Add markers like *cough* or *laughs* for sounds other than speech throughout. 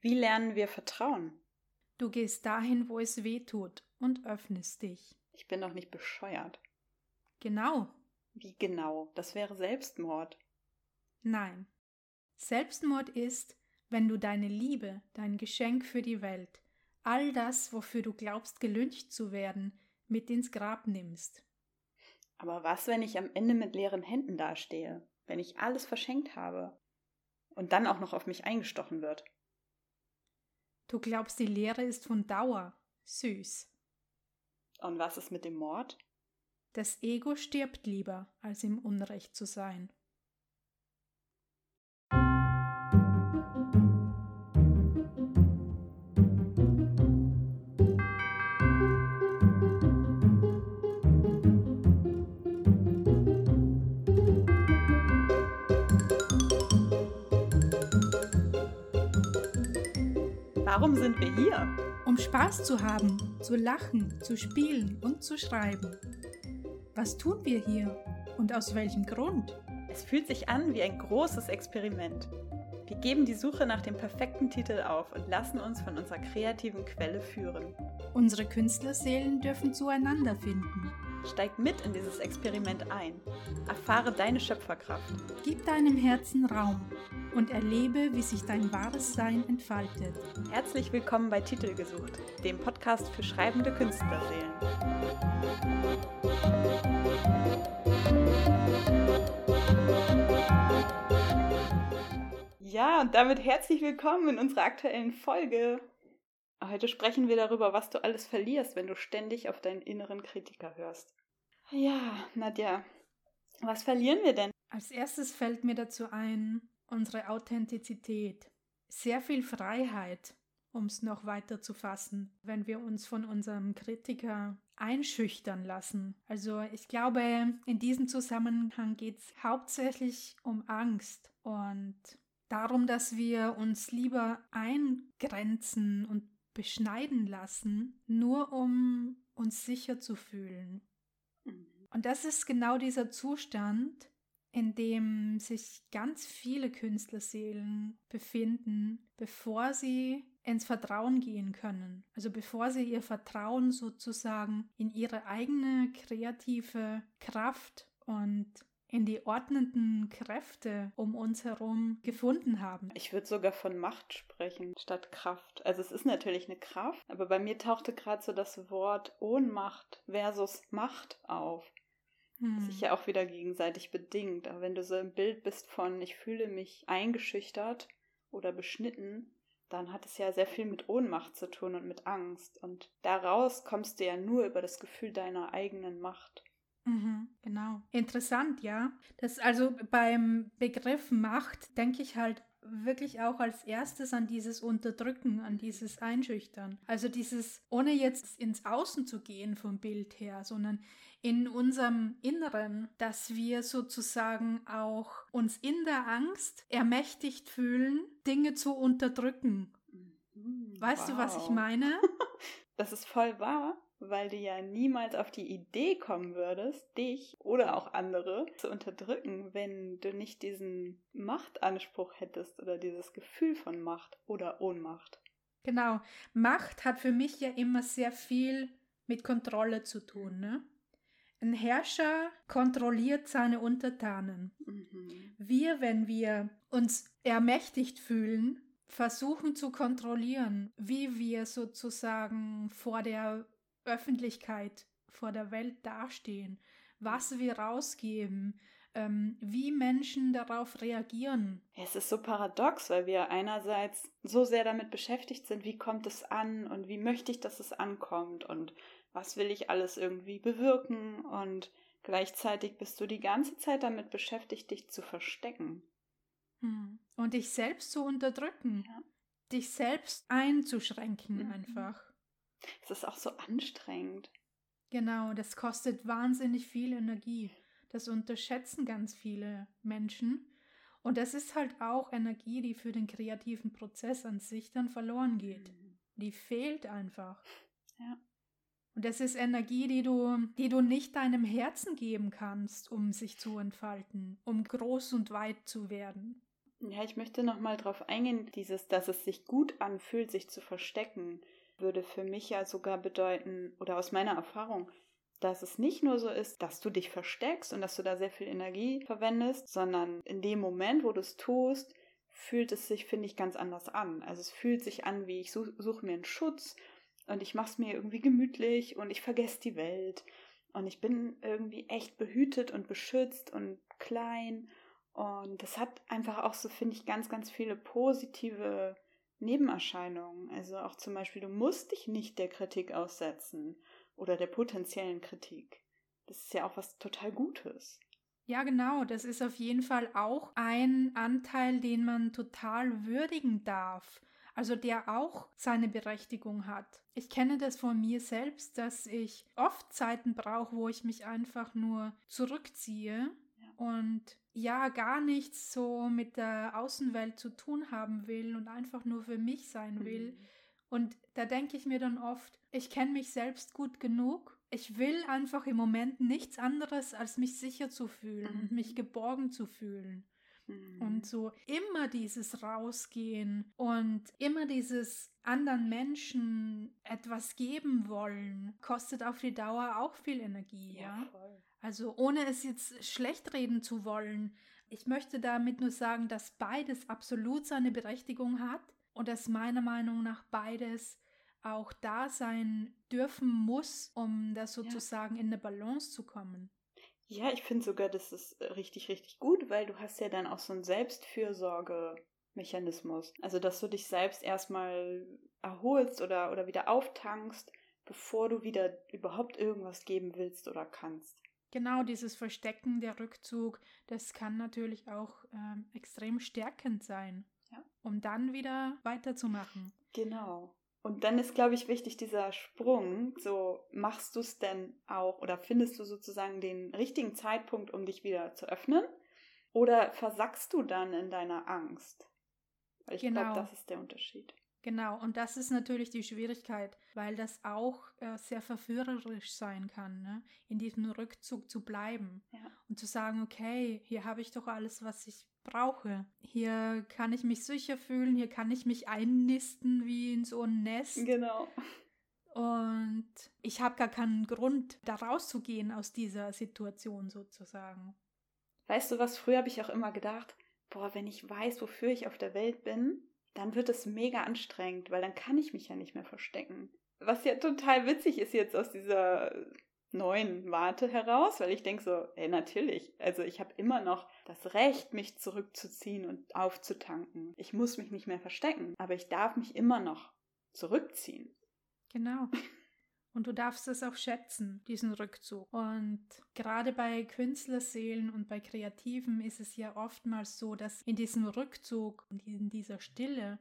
Wie lernen wir Vertrauen? Du gehst dahin, wo es weh tut und öffnest dich. Ich bin doch nicht bescheuert. Genau. Wie genau? Das wäre Selbstmord. Nein. Selbstmord ist, wenn du deine Liebe, dein Geschenk für die Welt, all das, wofür du glaubst, gelüncht zu werden, mit ins Grab nimmst. Aber was, wenn ich am Ende mit leeren Händen dastehe, wenn ich alles verschenkt habe und dann auch noch auf mich eingestochen wird? Du glaubst, die Lehre ist von Dauer. Süß. Und was ist mit dem Mord? Das Ego stirbt lieber, als im Unrecht zu sein. Warum sind wir hier? Um Spaß zu haben, zu lachen, zu spielen und zu schreiben. Was tun wir hier und aus welchem Grund? Es fühlt sich an wie ein großes Experiment. Wir geben die Suche nach dem perfekten Titel auf und lassen uns von unserer kreativen Quelle führen. Unsere Künstlerseelen dürfen zueinander finden. Steig mit in dieses Experiment ein. Erfahre deine Schöpferkraft. Gib deinem Herzen Raum und erlebe, wie sich dein wahres Sein entfaltet. Herzlich willkommen bei Titel gesucht, dem Podcast für schreibende Künstlerseelen. Ja, und damit herzlich willkommen in unserer aktuellen Folge. Heute sprechen wir darüber, was du alles verlierst, wenn du ständig auf deinen inneren Kritiker hörst. Ja, Nadja, was verlieren wir denn? Als erstes fällt mir dazu ein, unsere Authentizität. Sehr viel Freiheit, um es noch weiter zu fassen, wenn wir uns von unserem Kritiker einschüchtern lassen. Also ich glaube, in diesem Zusammenhang geht es hauptsächlich um Angst und darum, dass wir uns lieber eingrenzen und beschneiden lassen, nur um uns sicher zu fühlen. Mhm. Und das ist genau dieser Zustand, in dem sich ganz viele Künstlerseelen befinden, bevor sie ins Vertrauen gehen können. Also bevor sie ihr Vertrauen sozusagen in ihre eigene kreative Kraft und in die ordnenden Kräfte um uns herum gefunden haben. Ich würde sogar von Macht sprechen statt Kraft. Also es ist natürlich eine Kraft, aber bei mir tauchte gerade so das Wort Ohnmacht versus Macht auf hm. sich ja auch wieder gegenseitig bedingt. Aber wenn du so im Bild bist von, ich fühle mich eingeschüchtert oder beschnitten, dann hat es ja sehr viel mit Ohnmacht zu tun und mit Angst. Und daraus kommst du ja nur über das Gefühl deiner eigenen Macht. Mhm, genau. Interessant, ja. Das also beim Begriff Macht denke ich halt wirklich auch als erstes an dieses Unterdrücken, an dieses Einschüchtern. Also dieses, ohne jetzt ins Außen zu gehen vom Bild her, sondern in unserem Inneren, dass wir sozusagen auch uns in der Angst ermächtigt fühlen, Dinge zu unterdrücken. Mhm. Weißt wow. du, was ich meine? *laughs* Das ist voll wahr weil du ja niemals auf die Idee kommen würdest, dich oder auch andere zu unterdrücken, wenn du nicht diesen Machtanspruch hättest oder dieses Gefühl von Macht oder Ohnmacht. Genau. Macht hat für mich ja immer sehr viel mit Kontrolle zu tun. Ne? Ein Herrscher kontrolliert seine Untertanen. Mhm. Wir, wenn wir uns ermächtigt fühlen, versuchen zu kontrollieren, wie wir sozusagen vor der Öffentlichkeit, vor der Welt dastehen, was wir rausgeben, ähm, wie Menschen darauf reagieren. Es ist so paradox, weil wir einerseits so sehr damit beschäftigt sind, wie kommt es an und wie möchte ich, dass es ankommt und was will ich alles irgendwie bewirken und gleichzeitig bist du die ganze Zeit damit beschäftigt, dich zu verstecken. Hm. Und dich selbst zu unterdrücken. Ja. Dich selbst einzuschränken mhm. einfach. Es ist auch so anstrengend. Genau, das kostet wahnsinnig viel Energie. Das unterschätzen ganz viele Menschen. Und das ist halt auch Energie, die für den kreativen Prozess an sich dann verloren geht. Mhm. Die fehlt einfach. Ja. Und das ist Energie, die du, die du nicht deinem Herzen geben kannst, um sich zu entfalten, um groß und weit zu werden. Ja, ich möchte nochmal drauf eingehen, dieses, dass es sich gut anfühlt, sich zu verstecken, würde für mich ja sogar bedeuten, oder aus meiner Erfahrung, dass es nicht nur so ist, dass du dich versteckst und dass du da sehr viel Energie verwendest, sondern in dem Moment, wo du es tust, fühlt es sich, finde ich, ganz anders an. Also es fühlt sich an, wie ich suche such mir einen Schutz und ich mache es mir irgendwie gemütlich und ich vergesse die Welt und ich bin irgendwie echt behütet und beschützt und klein und das hat einfach auch so, finde ich, ganz, ganz viele positive Nebenerscheinungen. Also auch zum Beispiel, du musst dich nicht der Kritik aussetzen oder der potenziellen Kritik. Das ist ja auch was total Gutes. Ja, genau. Das ist auf jeden Fall auch ein Anteil, den man total würdigen darf. Also der auch seine Berechtigung hat. Ich kenne das von mir selbst, dass ich oft Zeiten brauche, wo ich mich einfach nur zurückziehe ja. und ja gar nichts so mit der Außenwelt zu tun haben will und einfach nur für mich sein will. Mhm. Und da denke ich mir dann oft, ich kenne mich selbst gut genug. Ich will einfach im Moment nichts anderes, als mich sicher zu fühlen mhm. und mich geborgen zu fühlen. Mhm. Und so immer dieses Rausgehen und immer dieses anderen Menschen etwas geben wollen, kostet auf die Dauer auch viel Energie, ja. ja? Also ohne es jetzt schlecht reden zu wollen, ich möchte damit nur sagen, dass beides absolut seine Berechtigung hat und dass meiner Meinung nach beides auch da sein dürfen muss, um das sozusagen ja. in eine Balance zu kommen. Ja, ich finde sogar, das ist richtig, richtig gut, weil du hast ja dann auch so einen Selbstfürsorgemechanismus. Also, dass du dich selbst erstmal erholst oder, oder wieder auftankst, bevor du wieder überhaupt irgendwas geben willst oder kannst. Genau, dieses Verstecken, der Rückzug, das kann natürlich auch ähm, extrem stärkend sein, ja. um dann wieder weiterzumachen. Genau. Und dann ist, glaube ich, wichtig dieser Sprung. So, machst du es denn auch oder findest du sozusagen den richtigen Zeitpunkt, um dich wieder zu öffnen? Oder versackst du dann in deiner Angst? Weil ich genau. glaube, das ist der Unterschied. Genau, und das ist natürlich die Schwierigkeit, weil das auch äh, sehr verführerisch sein kann, ne? in diesem Rückzug zu bleiben ja. und zu sagen, okay, hier habe ich doch alles, was ich brauche. Hier kann ich mich sicher fühlen, hier kann ich mich einnisten wie in so ein Nest. Genau. Und ich habe gar keinen Grund, da rauszugehen aus dieser Situation sozusagen. Weißt du was, früher habe ich auch immer gedacht, boah, wenn ich weiß, wofür ich auf der Welt bin, dann wird es mega anstrengend, weil dann kann ich mich ja nicht mehr verstecken. Was ja total witzig ist jetzt aus dieser neuen Warte heraus, weil ich denke so, ey, natürlich, also ich habe immer noch das Recht, mich zurückzuziehen und aufzutanken. Ich muss mich nicht mehr verstecken, aber ich darf mich immer noch zurückziehen. Genau. Und du darfst es auch schätzen, diesen Rückzug. Und gerade bei Künstlerseelen und bei Kreativen ist es ja oftmals so, dass in diesem Rückzug und in dieser Stille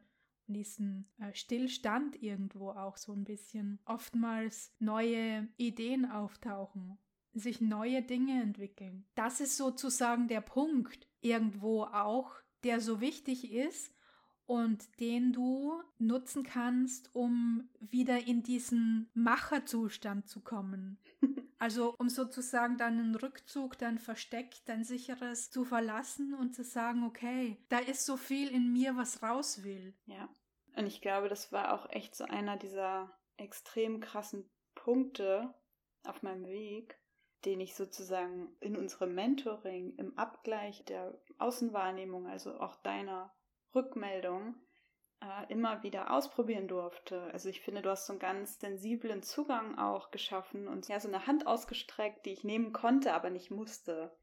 in diesem äh, Stillstand irgendwo auch so ein bisschen oftmals neue Ideen auftauchen, sich neue Dinge entwickeln. Das ist sozusagen der Punkt irgendwo auch, der so wichtig ist und den du nutzen kannst, um wieder in diesen Macherzustand zu kommen. *laughs* Also um sozusagen deinen Rückzug, dein Versteck, dein sicheres zu verlassen und zu sagen, okay, da ist so viel in mir, was raus will. Ja. Und ich glaube, das war auch echt so einer dieser extrem krassen Punkte auf meinem Weg, den ich sozusagen in unserem Mentoring im Abgleich der Außenwahrnehmung, also auch deiner Rückmeldung äh, immer wieder ausprobieren durfte. Also ich finde, du hast so einen ganz sensiblen Zugang auch geschaffen und ja, so eine Hand ausgestreckt, die ich nehmen konnte, aber nicht musste.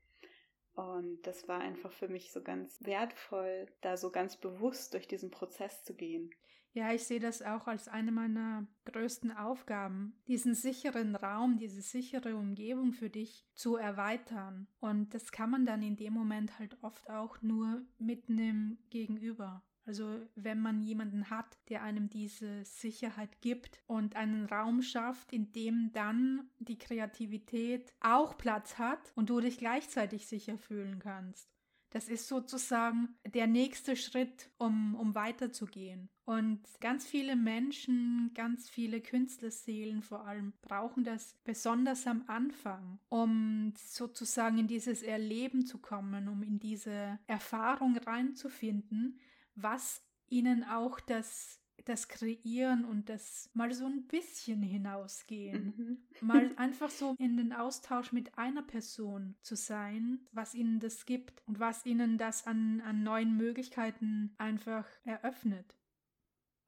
Und das war einfach für mich so ganz wertvoll, da so ganz bewusst durch diesen Prozess zu gehen. Ja, ich sehe das auch als eine meiner größten Aufgaben, diesen sicheren Raum, diese sichere Umgebung für dich zu erweitern. Und das kann man dann in dem Moment halt oft auch nur mit einem Gegenüber. Also wenn man jemanden hat, der einem diese Sicherheit gibt und einen Raum schafft, in dem dann die Kreativität auch Platz hat und du dich gleichzeitig sicher fühlen kannst. Das ist sozusagen der nächste Schritt, um, um weiterzugehen. Und ganz viele Menschen, ganz viele Künstlerseelen vor allem brauchen das besonders am Anfang, um sozusagen in dieses Erleben zu kommen, um in diese Erfahrung reinzufinden, was ihnen auch das das Kreieren und das mal so ein bisschen hinausgehen. Mhm. mal *laughs* einfach so in den Austausch mit einer Person zu sein, was ihnen das gibt und was ihnen das an, an neuen Möglichkeiten einfach eröffnet.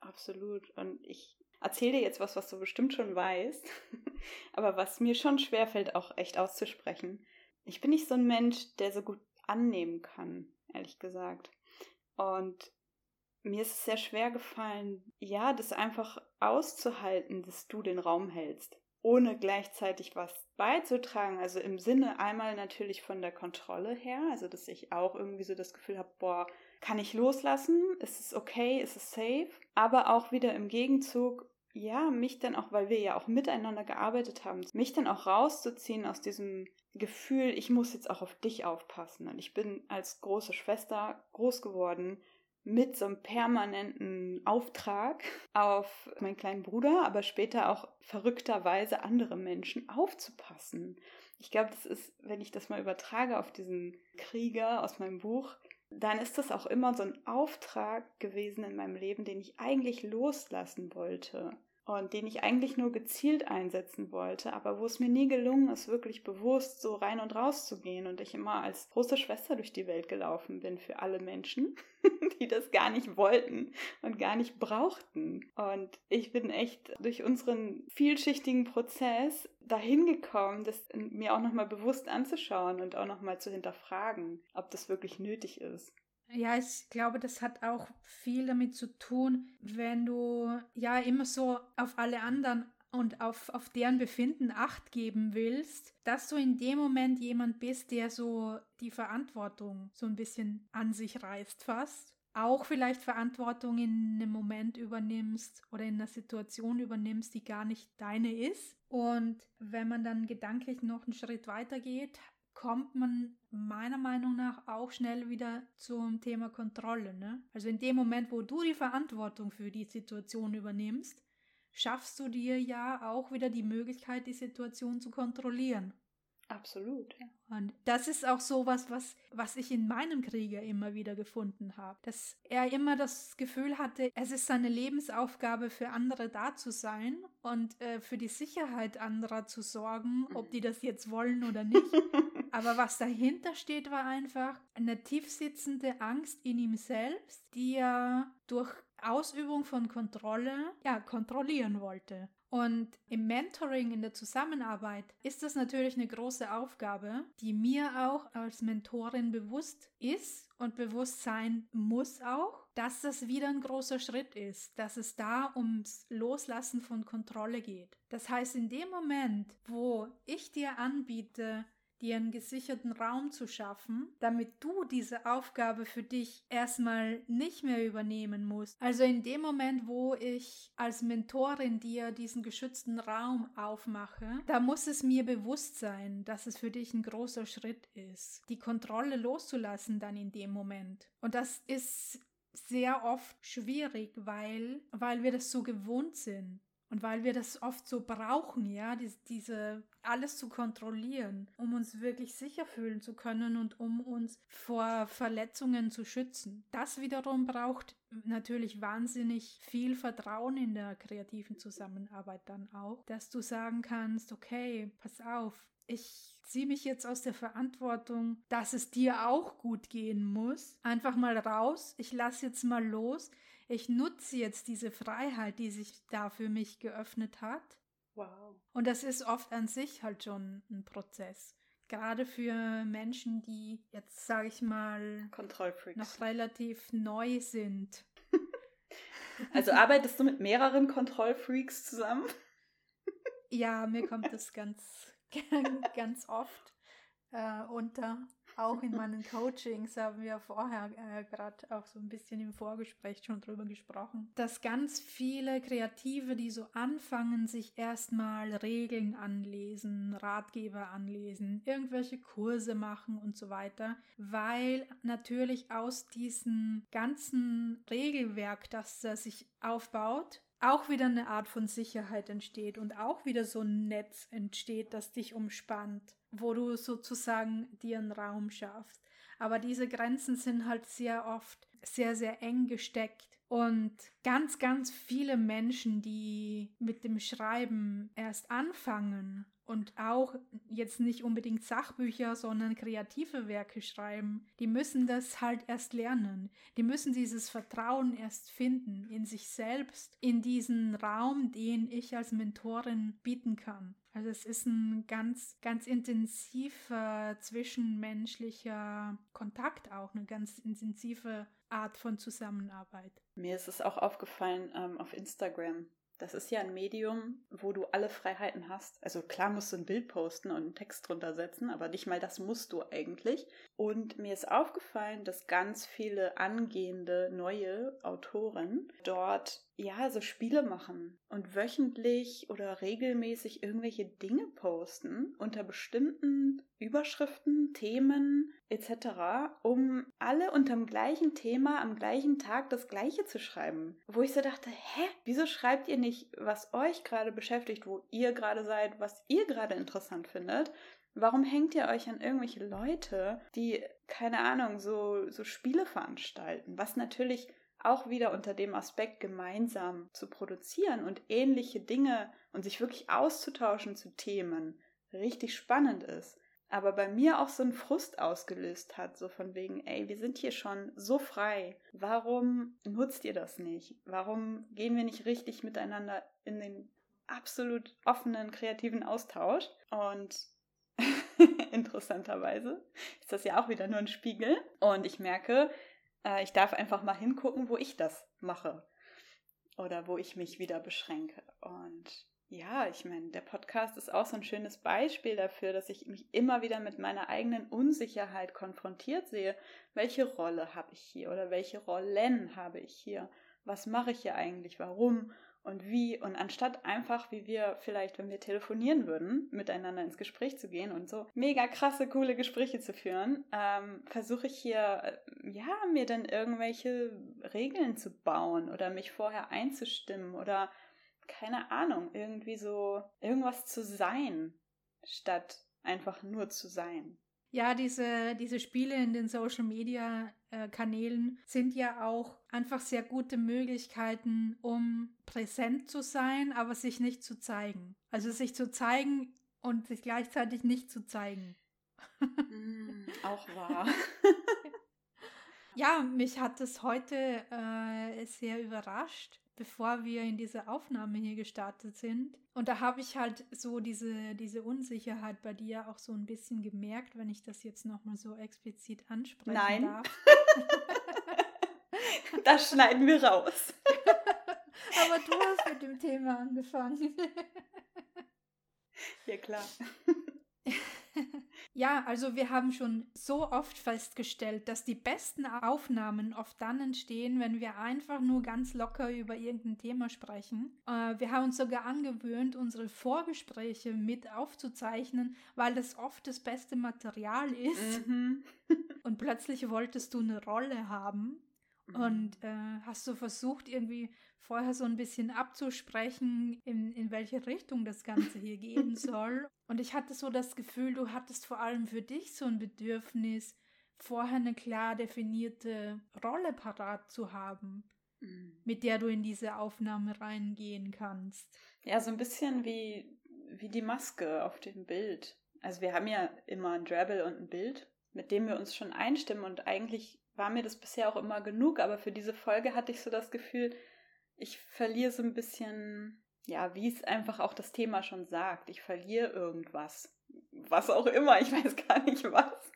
Absolut. Und ich erzähle dir jetzt was, was du bestimmt schon weißt, *laughs* aber was mir schon schwerfällt, auch echt auszusprechen. Ich bin nicht so ein Mensch, der so gut annehmen kann, ehrlich gesagt. Und mir ist es sehr schwer gefallen, ja, das einfach auszuhalten, dass du den Raum hältst, ohne gleichzeitig was beizutragen. Also im Sinne einmal natürlich von der Kontrolle her, also dass ich auch irgendwie so das Gefühl habe, boah, kann ich loslassen? Ist es okay? Ist es safe? Aber auch wieder im Gegenzug, ja, mich dann auch, weil wir ja auch miteinander gearbeitet haben, mich dann auch rauszuziehen aus diesem Gefühl, ich muss jetzt auch auf dich aufpassen. Und ich bin als große Schwester groß geworden mit so einem permanenten Auftrag auf meinen kleinen Bruder, aber später auch verrückterweise andere Menschen aufzupassen. Ich glaube, das ist, wenn ich das mal übertrage auf diesen Krieger aus meinem Buch, dann ist das auch immer so ein Auftrag gewesen in meinem Leben, den ich eigentlich loslassen wollte und den ich eigentlich nur gezielt einsetzen wollte, aber wo es mir nie gelungen ist, wirklich bewusst so rein und raus zu gehen und ich immer als große Schwester durch die Welt gelaufen bin für alle Menschen, *laughs* die das gar nicht wollten und gar nicht brauchten. Und ich bin echt durch unseren vielschichtigen Prozess dahin gekommen, das mir auch nochmal bewusst anzuschauen und auch nochmal zu hinterfragen, ob das wirklich nötig ist. Ja, ich glaube, das hat auch viel damit zu tun, wenn du ja immer so auf alle anderen und auf, auf deren Befinden Acht geben willst, dass du in dem Moment jemand bist, der so die Verantwortung so ein bisschen an sich reißt fast. Auch vielleicht Verantwortung in einem Moment übernimmst oder in einer Situation übernimmst, die gar nicht deine ist. Und wenn man dann gedanklich noch einen Schritt weiter geht, kommt man meiner Meinung nach auch schnell wieder zum Thema Kontrolle. Ne? Also in dem Moment, wo du die Verantwortung für die Situation übernimmst, schaffst du dir ja auch wieder die Möglichkeit, die Situation zu kontrollieren. Absolut. Ja. Und das ist auch so was, was, was ich in meinem Krieger immer wieder gefunden habe. Dass er immer das Gefühl hatte, es ist seine Lebensaufgabe, für andere da zu sein und äh, für die Sicherheit anderer zu sorgen, ob die das jetzt wollen oder nicht. *laughs* Aber was dahinter steht, war einfach eine tiefsitzende Angst in ihm selbst, die er durch Ausübung von Kontrolle, ja, kontrollieren wollte. Und im Mentoring, in der Zusammenarbeit ist das natürlich eine große Aufgabe, die mir auch als Mentorin bewusst ist und bewusst sein muss auch, dass das wieder ein großer Schritt ist, dass es da ums Loslassen von Kontrolle geht. Das heißt, in dem Moment, wo ich dir anbiete, dir einen gesicherten Raum zu schaffen, damit du diese Aufgabe für dich erstmal nicht mehr übernehmen musst. Also in dem Moment, wo ich als Mentorin dir diesen geschützten Raum aufmache, da muss es mir bewusst sein, dass es für dich ein großer Schritt ist, die Kontrolle loszulassen dann in dem Moment. Und das ist sehr oft schwierig, weil, weil wir das so gewohnt sind. Und weil wir das oft so brauchen, ja, diese, diese alles zu kontrollieren, um uns wirklich sicher fühlen zu können und um uns vor Verletzungen zu schützen. Das wiederum braucht natürlich wahnsinnig viel Vertrauen in der kreativen Zusammenarbeit dann auch, dass du sagen kannst, okay, pass auf, ich ziehe mich jetzt aus der Verantwortung, dass es dir auch gut gehen muss. Einfach mal raus. Ich lasse jetzt mal los ich nutze jetzt diese Freiheit, die sich da für mich geöffnet hat. Wow. Und das ist oft an sich halt schon ein Prozess. Gerade für Menschen, die jetzt, sage ich mal, noch relativ neu sind. *laughs* also arbeitest du mit mehreren Kontrollfreaks zusammen? ja, mir kommt das ganz, *laughs* ganz oft äh, unter. Auch in meinen Coachings haben wir vorher äh, gerade auch so ein bisschen im Vorgespräch schon drüber gesprochen, dass ganz viele Kreative, die so anfangen, sich erstmal Regeln anlesen, Ratgeber anlesen, irgendwelche Kurse machen und so weiter, weil natürlich aus diesem ganzen Regelwerk, das sich aufbaut, auch wieder eine Art von Sicherheit entsteht und auch wieder so ein Netz entsteht, das dich umspannt, wo du sozusagen dir einen Raum schaffst. Aber diese Grenzen sind halt sehr oft sehr, sehr eng gesteckt. Und ganz, ganz viele Menschen, die mit dem Schreiben erst anfangen und auch jetzt nicht unbedingt Sachbücher, sondern kreative Werke schreiben, die müssen das halt erst lernen. Die müssen dieses Vertrauen erst finden in sich selbst, in diesen Raum, den ich als Mentorin bieten kann. Also es ist ein ganz, ganz intensiver zwischenmenschlicher Kontakt auch, eine ganz intensive Art von Zusammenarbeit. Mir ist es auch aufgefallen ähm, auf Instagram. Das ist ja ein Medium, wo du alle Freiheiten hast. Also klar musst du ein Bild posten und einen Text drunter setzen, aber nicht mal das musst du eigentlich. Und mir ist aufgefallen, dass ganz viele angehende neue Autoren dort ja so Spiele machen und wöchentlich oder regelmäßig irgendwelche Dinge posten unter bestimmten Überschriften, Themen etc., um alle unterm gleichen Thema am gleichen Tag das gleiche zu schreiben. Wo ich so dachte, hä, wieso schreibt ihr nicht, was euch gerade beschäftigt, wo ihr gerade seid, was ihr gerade interessant findet? Warum hängt ihr euch an irgendwelche Leute, die, keine Ahnung, so, so Spiele veranstalten? Was natürlich auch wieder unter dem Aspekt gemeinsam zu produzieren und ähnliche Dinge und sich wirklich auszutauschen zu Themen richtig spannend ist aber bei mir auch so einen Frust ausgelöst hat, so von wegen, ey, wir sind hier schon so frei. Warum nutzt ihr das nicht? Warum gehen wir nicht richtig miteinander in den absolut offenen, kreativen Austausch? Und *laughs* interessanterweise ist das ja auch wieder nur ein Spiegel. Und ich merke, äh, ich darf einfach mal hingucken, wo ich das mache. Oder wo ich mich wieder beschränke. Und ja, ich meine, der Podcast ist auch so ein schönes Beispiel dafür, dass ich mich immer wieder mit meiner eigenen Unsicherheit konfrontiert sehe. Welche Rolle habe ich hier oder welche Rollen habe ich hier? Was mache ich hier eigentlich? Warum? Und wie? Und anstatt einfach, wie wir vielleicht, wenn wir telefonieren würden, miteinander ins Gespräch zu gehen und so mega krasse, coole Gespräche zu führen, ähm, versuche ich hier, äh, ja, mir dann irgendwelche Regeln zu bauen oder mich vorher einzustimmen oder keine Ahnung, irgendwie so irgendwas zu sein, statt einfach nur zu sein. Ja, diese, diese Spiele in den Social Media Kanälen sind ja auch einfach sehr gute Möglichkeiten, um präsent zu sein, aber sich nicht zu zeigen. Also sich zu zeigen und sich gleichzeitig nicht zu zeigen. Mm, auch *laughs* wahr. ja, mich hat es heute äh, sehr überrascht, bevor wir in diese Aufnahme hier gestartet sind. Und da habe ich halt so diese, diese Unsicherheit bei dir auch so ein bisschen gemerkt, wenn ich das jetzt nochmal so explizit ansprechen Nein. darf. *laughs* das schneiden wir raus. *laughs* Aber du hast mit dem Thema angefangen. ja, klar. *laughs* Ja, also wir haben schon so oft festgestellt, dass die besten Aufnahmen oft dann entstehen, wenn wir einfach nur ganz locker über irgendein Thema sprechen. Äh, wir haben uns sogar angewöhnt, unsere Vorgespräche mit aufzuzeichnen, weil das oft das beste Material ist. Mhm. *laughs* Und plötzlich wolltest du eine Rolle haben. Und äh, hast du versucht, irgendwie vorher so ein bisschen abzusprechen, in, in welche Richtung das Ganze hier gehen *laughs* soll. Und ich hatte so das Gefühl, du hattest vor allem für dich so ein Bedürfnis, vorher eine klar definierte Rolle parat zu haben, mhm. mit der du in diese Aufnahme reingehen kannst. Ja, so ein bisschen wie, wie die Maske auf dem Bild. Also wir haben ja immer ein Drabble und ein Bild, mit dem wir uns schon einstimmen und eigentlich war mir das bisher auch immer genug, aber für diese Folge hatte ich so das Gefühl, ich verliere so ein bisschen, ja, wie es einfach auch das Thema schon sagt, ich verliere irgendwas. Was auch immer, ich *laughs* weiß gar nicht was.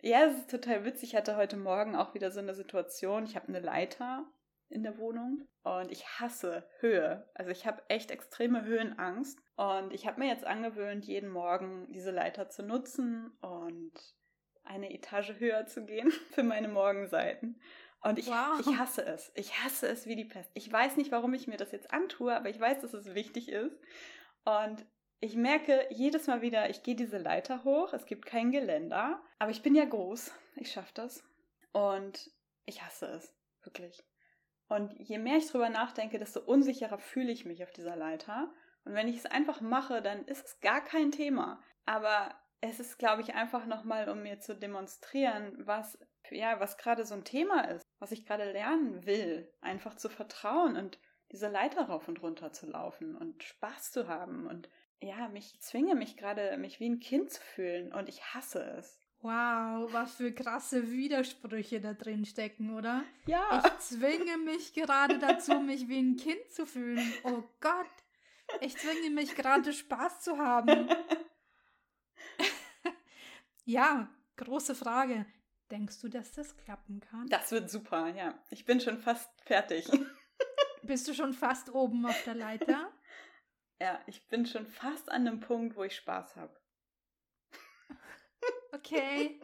Ja, es ist total witzig. Ich hatte heute Morgen auch wieder so eine Situation. Ich habe eine Leiter in der Wohnung und ich hasse Höhe. Also ich habe echt extreme Höhenangst und ich habe mir jetzt angewöhnt, jeden Morgen diese Leiter zu nutzen und eine Etage höher zu gehen *laughs* für meine Morgenseiten. Und ich, Wow. ich hasse es. Ich hasse es wie die Pest. Ich weiß nicht, warum ich mir das jetzt antue, aber ich weiß, dass es wichtig ist. Und ich merke jedes Mal wieder, ich gehe diese Leiter hoch. Es gibt kein Geländer. Aber ich bin ja groß. Ich schaffe das. Und ich hasse es. Wirklich. Und je mehr ich drüber nachdenke, desto unsicherer fühle ich mich auf dieser Leiter. Und wenn ich es einfach mache, dann ist es gar kein Thema. Aber es ist, glaube ich, einfach nochmal, um mir zu demonstrieren, was, ja, was gerade so ein Thema ist, was ich gerade lernen will. Einfach zu vertrauen und diese Leiter rauf und runter zu laufen und Spaß zu haben. Und ja, mich ich zwinge mich gerade, mich wie ein Kind zu fühlen. Und ich hasse es. Wow, was für krasse Widersprüche da drin stecken, oder? Ja. Ich zwinge mich gerade dazu, mich wie ein Kind zu fühlen. Oh Gott, ich zwinge mich gerade Spaß zu haben. *laughs* ja, große Frage. Denkst du, dass das klappen kann? Das wird super, ja. Ich bin schon fast fertig. *laughs* Bist du schon fast oben auf der Leiter? *laughs* Ja, ich bin schon fast an dem Punkt, wo ich Spaß habe. *laughs* Okay.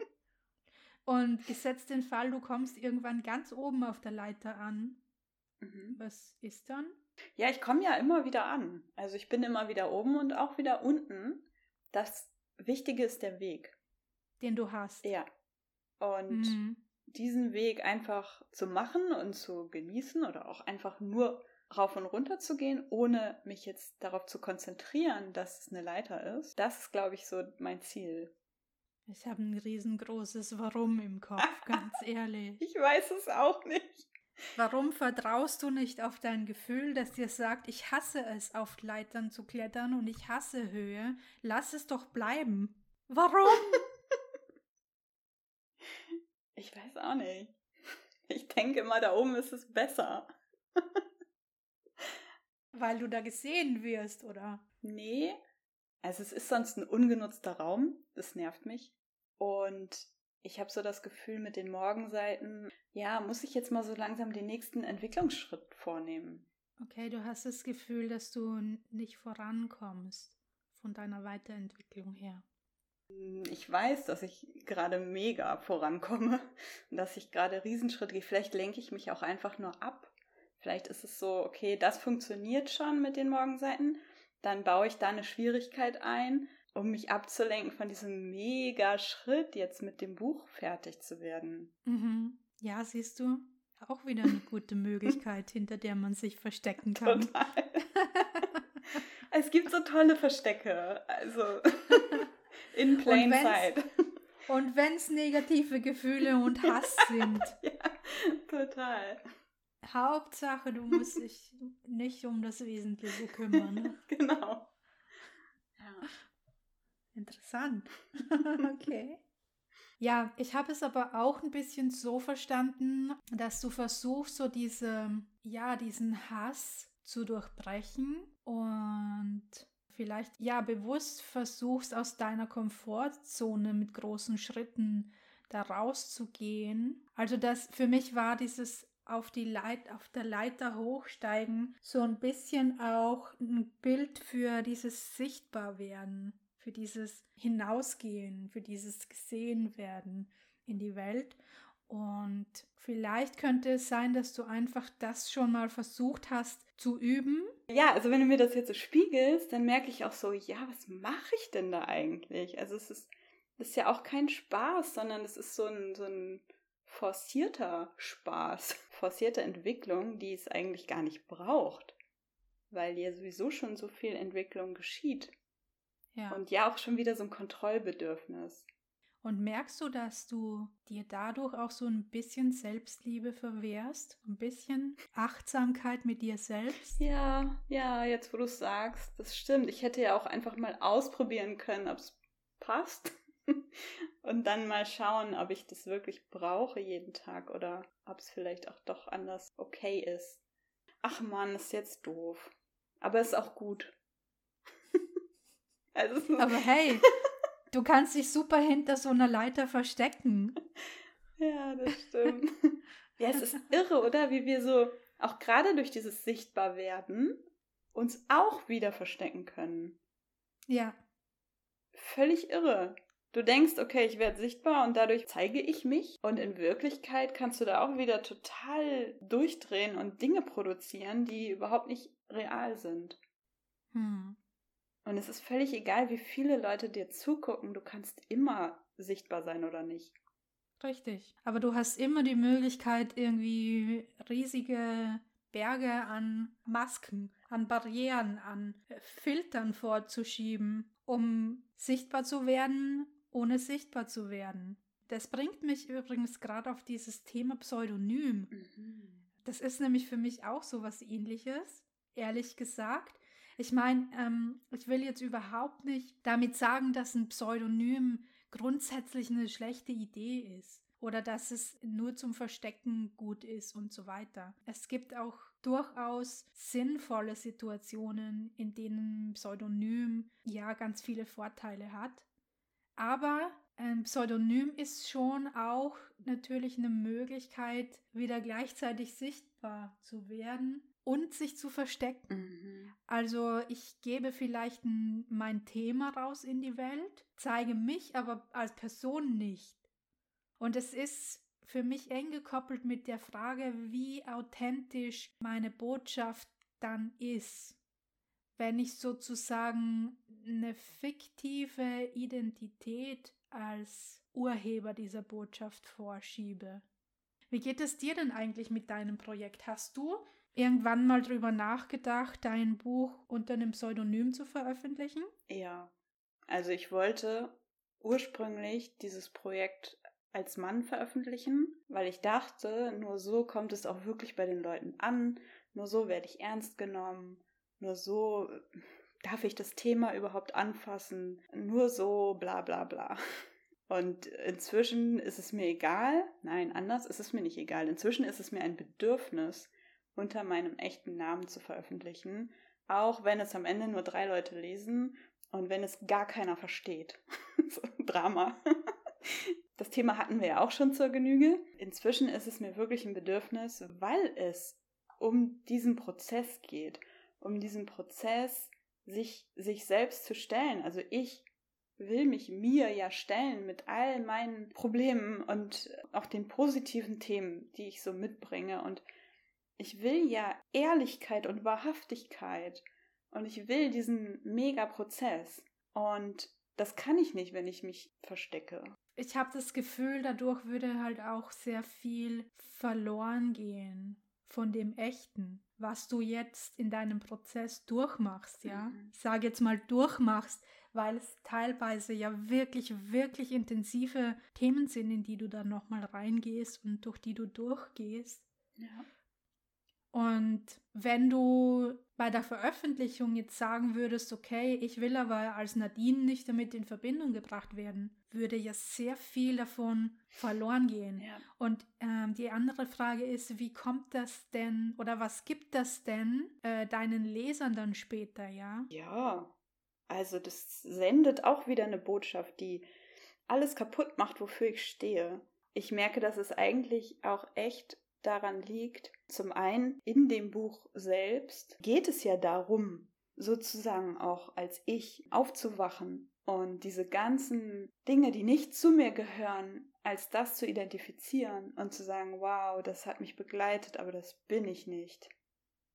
Und gesetzt den Fall, du kommst irgendwann ganz oben auf der Leiter an. Mhm. Was ist dann? Ja, ich komme ja immer wieder an. Also ich bin immer wieder oben und auch wieder unten. Das Wichtige ist der Weg. Den du hast. Ja. Und Mhm. diesen Weg einfach zu machen und zu genießen oder auch einfach nur rauf und runter zu gehen, ohne mich jetzt darauf zu konzentrieren, dass es eine Leiter ist, das ist, glaube ich, so mein Ziel. Ich habe ein riesengroßes Warum im Kopf, ganz *laughs* ehrlich. Ich weiß es auch nicht. Warum vertraust du nicht auf dein Gefühl, das dir sagt, ich hasse es, auf Leitern zu klettern und ich hasse Höhe? Lass es doch bleiben. Warum? *laughs* Ich weiß auch nicht. Ich denke immer, da oben ist es besser. *laughs* Weil du da gesehen wirst, oder? Nee. Also es ist sonst ein ungenutzter Raum. Das nervt mich. Und ich habe so das Gefühl, mit den Morgenseiten, ja, muss ich jetzt mal so langsam den nächsten Entwicklungsschritt vornehmen. Okay, du hast das Gefühl, dass du nicht vorankommst von deiner Weiterentwicklung her. Ich weiß, dass ich gerade mega vorankomme *laughs* und dass ich gerade Riesenschritte gehe. Vielleicht lenke ich mich auch einfach nur ab. Vielleicht ist es so, okay, das funktioniert schon mit den Morgenseiten. Dann baue ich da eine Schwierigkeit ein, um mich abzulenken von diesem mega Schritt, jetzt mit dem Buch fertig zu werden. Mhm. Ja, siehst du, auch wieder eine *laughs* gute Möglichkeit, hinter der man sich verstecken kann. Total. *laughs* es gibt so tolle Verstecke. Also in plain sight. *laughs* Und wenn es negative Gefühle und Hass *laughs* sind, ja, total. Hauptsache, du musst dich nicht um das Wesentliche kümmern. *laughs* Genau. Ja. Interessant. okay. Ja, ich habe es aber auch ein bisschen so verstanden, dass du versuchst, so diese, ja, diesen Hass zu durchbrechen und vielleicht, ja, bewusst versuchst, aus deiner Komfortzone mit großen Schritten da rauszugehen. Also das für mich war dieses auf die Leit auf der Leiter hochsteigen so ein bisschen auch ein Bild für dieses Sichtbarwerden, für dieses Hinausgehen, für dieses gesehen werden in die Welt. Und vielleicht könnte es sein, dass du einfach das schon mal versucht hast zu üben. Ja, also wenn du mir das jetzt so spiegelst, dann merke ich auch so, ja, was mache ich denn da eigentlich? Also es ist, es ist ja auch kein Spaß, sondern es ist so ein, so ein forcierter Spaß, *laughs* forcierte Entwicklung, die es eigentlich gar nicht braucht, weil ja sowieso schon so viel Entwicklung geschieht. Ja. Und, Und ja, auch schon wieder so ein Kontrollbedürfnis. Und merkst du, dass du dir dadurch auch so ein bisschen Selbstliebe verwehrst? Ein bisschen Achtsamkeit mit dir selbst? Ja, ja, jetzt wo du es sagst, das stimmt. Ich hätte ja auch einfach mal ausprobieren können, ob es passt. *laughs* Und dann mal schauen, ob ich das wirklich brauche jeden Tag oder ob es vielleicht auch doch anders okay ist. Ach man, ist jetzt doof. Aber ist auch gut. *laughs* also Aber hey, *laughs* du kannst dich super hinter so einer Leiter verstecken. *laughs* Ja, das stimmt. *laughs* ja, es ist irre, oder? Wie wir so, auch gerade durch dieses Sichtbarwerden, uns auch wieder verstecken können. Ja, Völlig irre. Du denkst, okay, ich werde sichtbar und dadurch zeige ich mich. Und in Wirklichkeit kannst du da auch wieder total durchdrehen und Dinge produzieren, die überhaupt nicht real sind. Hm. Und es ist völlig egal, wie viele Leute dir zugucken, du kannst immer sichtbar sein oder nicht. Richtig. Aber du hast immer die Möglichkeit, irgendwie riesige Berge an Masken, an Barrieren, an Filtern vorzuschieben, um sichtbar zu werden ohne sichtbar zu werden. Das bringt mich übrigens gerade auf dieses Thema Pseudonym. Mhm. Das ist nämlich für mich auch so was ähnliches, ehrlich gesagt. Ich meine, ähm, ich will jetzt überhaupt nicht damit sagen, dass ein Pseudonym grundsätzlich eine schlechte Idee ist oder dass es nur zum Verstecken gut ist und so weiter. Es gibt auch durchaus sinnvolle Situationen, in denen ein Pseudonym ja ganz viele Vorteile hat. Aber ein Pseudonym ist schon auch natürlich eine Möglichkeit, wieder gleichzeitig sichtbar zu werden und sich zu verstecken. Mhm. Also ich gebe vielleicht ein, mein Thema raus in die Welt, zeige mich aber als Person nicht. Und es ist für mich eng gekoppelt mit der Frage, wie authentisch meine Botschaft dann ist wenn ich sozusagen eine fiktive Identität als Urheber dieser Botschaft vorschiebe. Wie geht es dir denn eigentlich mit deinem Projekt? Hast du irgendwann mal drüber nachgedacht, dein Buch unter einem Pseudonym zu veröffentlichen? Ja. Also ich wollte ursprünglich dieses Projekt als Mann veröffentlichen, weil ich dachte, nur so kommt es auch wirklich bei den Leuten an, nur so werde ich ernst genommen nur so darf ich das Thema überhaupt anfassen. Nur so bla bla bla. Und inzwischen ist es mir egal. Nein, anders ist es mir nicht egal. Inzwischen ist es mir ein Bedürfnis, unter meinem echten Namen zu veröffentlichen. Auch wenn es am Ende nur drei Leute lesen und wenn es gar keiner versteht. *laughs* so Drama. *laughs* Das Thema hatten wir ja auch schon zur Genüge. Inzwischen ist es mir wirklich ein Bedürfnis, weil es um diesen Prozess geht um diesen Prozess, sich, sich selbst zu stellen. Also ich will mich mir ja stellen mit all meinen Problemen und auch den positiven Themen, die ich so mitbringe. Und ich will ja Ehrlichkeit und Wahrhaftigkeit. Und ich will diesen Mega-Prozess. Und das kann ich nicht, wenn ich mich verstecke. Ich habe das Gefühl, dadurch würde halt auch sehr viel verloren gehen von dem Echten was du jetzt in deinem Prozess durchmachst, ja. Mhm. Ich sage jetzt mal durchmachst, weil es teilweise ja wirklich, wirklich intensive Themen sind, in die du dann nochmal reingehst und durch die du durchgehst. Ja. Und wenn du bei der Veröffentlichung jetzt sagen würdest, okay, ich will aber als Nadine nicht damit in Verbindung gebracht werden, würde ja sehr viel davon verloren gehen. Ja. Und ähm, die andere Frage ist, wie kommt das denn oder was gibt das denn äh, deinen Lesern dann später, ja? Ja, also das sendet auch wieder eine Botschaft, die alles kaputt macht, wofür ich stehe. Ich merke, dass es eigentlich auch echt daran liegt, zum einen in dem Buch selbst geht es ja darum, sozusagen auch als ich aufzuwachen und diese ganzen Dinge, die nicht zu mir gehören, als das zu identifizieren und zu sagen, wow, das hat mich begleitet, aber das bin ich nicht.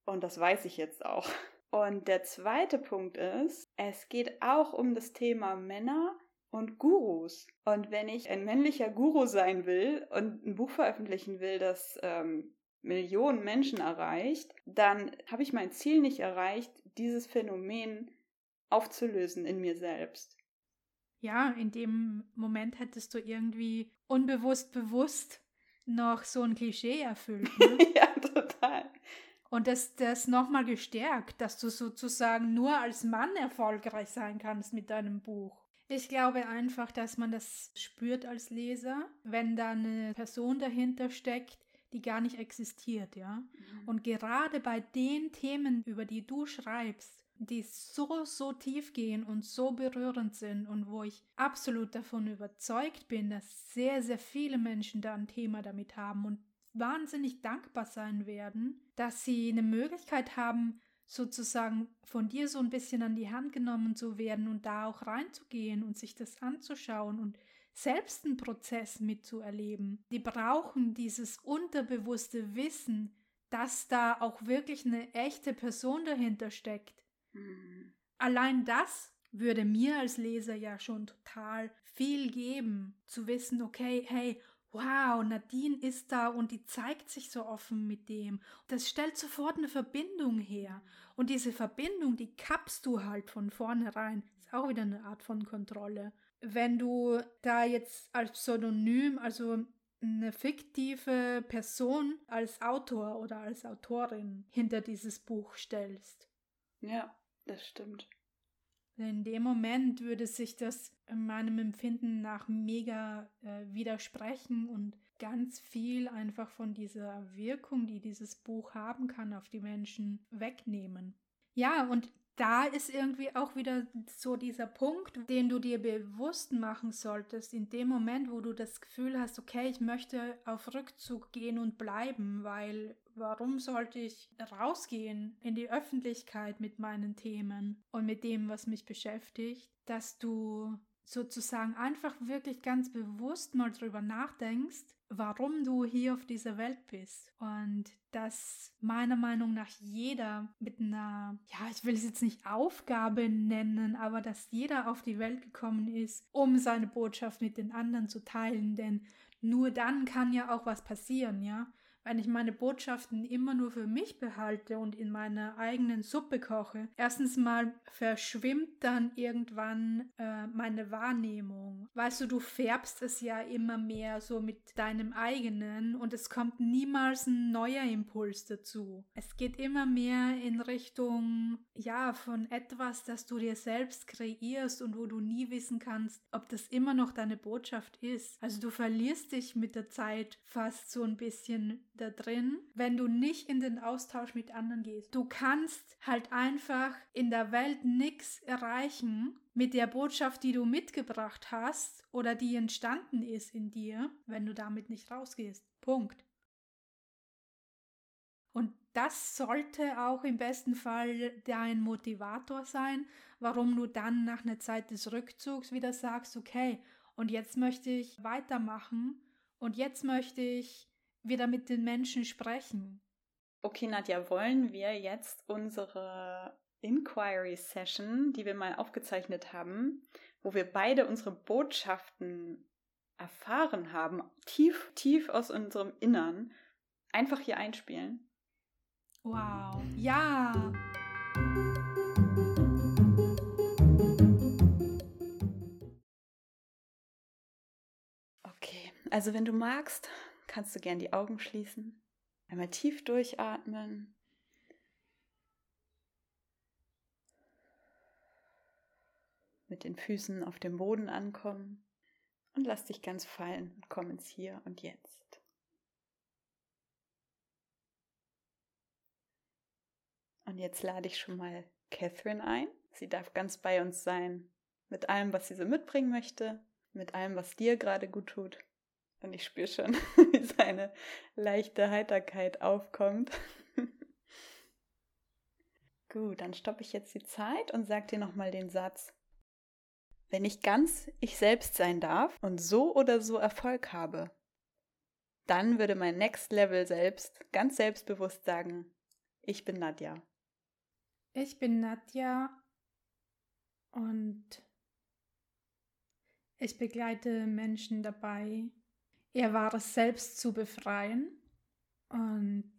Und das weiß ich jetzt auch. Und der zweite Punkt ist, es geht auch um das Thema Männer und Gurus. Und wenn ich ein männlicher Guru sein will und ein Buch veröffentlichen will, das ähm, Millionen Menschen erreicht, dann habe ich mein Ziel nicht erreicht, dieses Phänomen aufzulösen in mir selbst. Ja, in dem Moment hättest du irgendwie unbewusst bewusst noch so ein Klischee erfüllt. Ne? *laughs* ja, total. Und das, das nochmal gestärkt, dass du sozusagen nur als Mann erfolgreich sein kannst mit deinem Buch. Ich glaube einfach, dass man das spürt als Leser, wenn da eine Person dahinter steckt, die gar nicht existiert, ja. Mhm. Und gerade bei den Themen, über die du schreibst, die so, so tief gehen und so berührend sind und wo ich absolut davon überzeugt bin, dass sehr, sehr viele Menschen da ein Thema damit haben und wahnsinnig dankbar sein werden, dass sie eine Möglichkeit haben, sozusagen von dir so ein bisschen an die Hand genommen zu werden und da auch reinzugehen und sich das anzuschauen und selbst einen Prozess mitzuerleben. Die brauchen dieses unterbewusste Wissen, dass da auch wirklich eine echte Person dahinter steckt. Mhm. Allein das würde mir als Leser ja schon total viel geben, zu wissen, okay, hey, wow, Nadine ist da und die zeigt sich so offen mit dem. Das stellt sofort eine Verbindung her. Und diese Verbindung, die kappst du halt von vornherein. Ist auch wieder eine Art von Kontrolle. Wenn du da jetzt als Pseudonym, also eine fiktive Person als Autor oder als Autorin hinter dieses Buch stellst. Ja, das stimmt. In dem Moment würde sich das meinem Empfinden nach mega äh, widersprechen und ganz viel einfach von dieser Wirkung, die dieses Buch haben kann, auf die Menschen wegnehmen. Ja, und da ist irgendwie auch wieder so dieser Punkt, den du dir bewusst machen solltest, in dem Moment, wo du das Gefühl hast, okay, ich möchte auf Rückzug gehen und bleiben, weil warum sollte ich rausgehen in die Öffentlichkeit mit meinen Themen und mit dem, was mich beschäftigt, dass du sozusagen einfach wirklich ganz bewusst mal drüber nachdenkst, warum du hier auf dieser Welt bist. Und dass meiner Meinung nach jeder mit einer, ja, ich will es jetzt nicht Aufgabe nennen, aber dass jeder auf die Welt gekommen ist, um seine Botschaft mit den anderen zu teilen. Denn nur dann kann ja auch was passieren, ja wenn ich meine Botschaften immer nur für mich behalte und in meiner eigenen Suppe koche, erstens mal verschwimmt dann irgendwann äh, meine Wahrnehmung. Weißt du, du färbst es ja immer mehr so mit deinem eigenen und es kommt niemals ein neuer Impuls dazu. Es geht immer mehr in Richtung, ja, von etwas, das du dir selbst kreierst und wo du nie wissen kannst, ob das immer noch deine Botschaft ist. Also du verlierst dich mit der Zeit fast so ein bisschen da drin, wenn du nicht in den Austausch mit anderen gehst. Du kannst halt einfach in der Welt nichts erreichen mit der Botschaft, die du mitgebracht hast oder die entstanden ist in dir, wenn du damit nicht rausgehst. Punkt. Und das sollte auch im besten Fall dein Motivator sein, warum du dann nach einer Zeit des Rückzugs wieder sagst, okay, und jetzt möchte ich weitermachen und jetzt möchte ich wieder mit den Menschen sprechen. Okay, Nadja, wollen wir jetzt unsere Inquiry Session, die wir mal aufgezeichnet haben, wo wir beide unsere Botschaften erfahren haben, tief, tief aus unserem Innern, einfach hier einspielen? Wow, ja! Okay, also wenn du magst, kannst du gern die Augen schließen. Einmal tief durchatmen. Mit den Füßen auf dem Boden ankommen und lass dich ganz fallen und komm ins Hier und Jetzt. Und jetzt lade ich schon mal Catherine ein. Sie darf ganz bei uns sein, mit allem, was sie so mitbringen möchte, mit allem, was dir gerade gut tut. Und ich spüre schon, *laughs* wie seine leichte Heiterkeit aufkommt. *laughs* Gut, dann stoppe ich jetzt die Zeit und sage dir nochmal den Satz. Wenn ich ganz ich selbst sein darf und so oder so Erfolg habe, dann würde mein Next Level selbst ganz selbstbewusst sagen, ich bin Nadja. Ich bin Nadja und ich begleite Menschen dabei, ihr wahres Selbst zu befreien und